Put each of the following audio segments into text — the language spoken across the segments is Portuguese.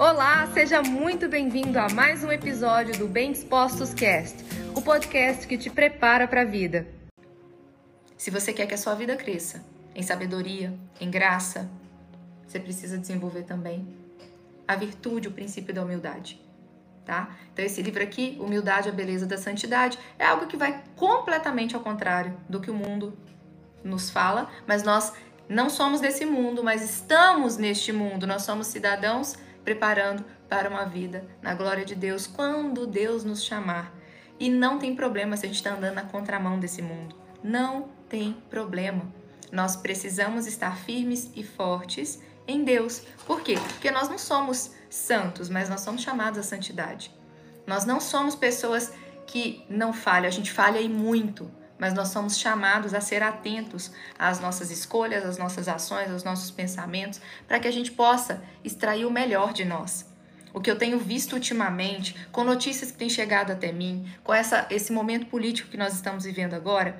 Olá, seja muito bem-vindo a mais um episódio do Bem Dispostos Cast, o podcast que te prepara para a vida. Se você quer que a sua vida cresça em sabedoria, em graça, você precisa desenvolver também a virtude, o princípio da humildade. Tá? Então esse livro aqui, Humildade, a beleza da santidade, é algo que vai completamente ao contrário do que o mundo nos fala, mas nós não somos desse mundo, mas estamos neste mundo. Nós somos cidadãos preparando para uma vida na glória de Deus quando Deus nos chamar. E não tem problema se a gente está andando na contramão desse mundo. Não tem problema. Nós precisamos estar firmes e fortes em Deus. Por quê? Porque nós não somos santos, mas nós somos chamados à santidade. Nós não somos pessoas que não falham, a gente falha e muito, mas nós somos chamados a ser atentos às nossas escolhas, às nossas ações, aos nossos pensamentos, para que a gente possa extrair o melhor de nós. O que eu tenho visto ultimamente, com notícias que têm chegado até mim, com essa, esse momento político que nós estamos vivendo agora,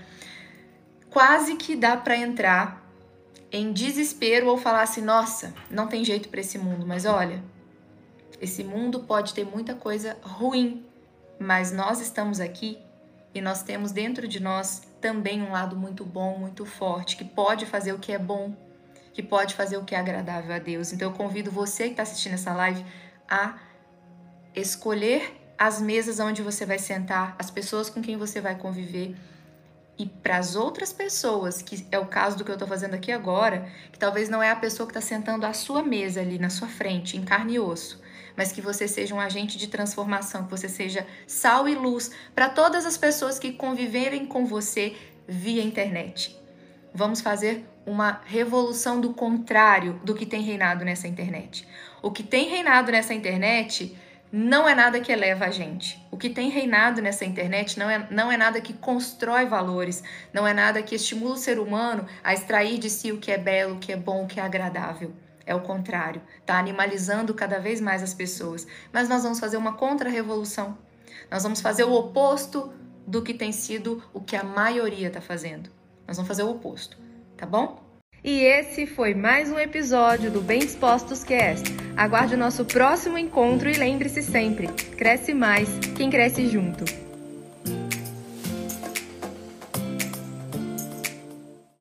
quase que dá para entrar em desespero ou falar assim: nossa, não tem jeito para esse mundo, mas olha, esse mundo pode ter muita coisa ruim, mas nós estamos aqui e nós temos dentro de nós também um lado muito bom, muito forte, que pode fazer o que é bom, que pode fazer o que é agradável a Deus. Então eu convido você que está assistindo essa live a escolher as mesas onde você vai sentar, as pessoas com quem você vai conviver. E para as outras pessoas, que é o caso do que eu estou fazendo aqui agora, que talvez não é a pessoa que está sentando à sua mesa ali na sua frente, em carne e osso, mas que você seja um agente de transformação, que você seja sal e luz para todas as pessoas que conviverem com você via internet. Vamos fazer uma revolução do contrário do que tem reinado nessa internet. O que tem reinado nessa internet não é nada que eleva a gente. O que tem reinado nessa internet não é, não é nada que constrói valores, não é nada que estimula o ser humano a extrair de si o que é belo, o que é bom, o que é agradável. É o contrário, está animalizando cada vez mais as pessoas. Mas nós vamos fazer uma contra-revolução. Nós vamos fazer o oposto do que tem sido o que a maioria está fazendo. Nós vamos fazer o oposto, tá bom? E esse foi mais um episódio do Bem Dispostos Cast. Aguarde o nosso próximo encontro e lembre-se sempre: cresce mais quem cresce junto.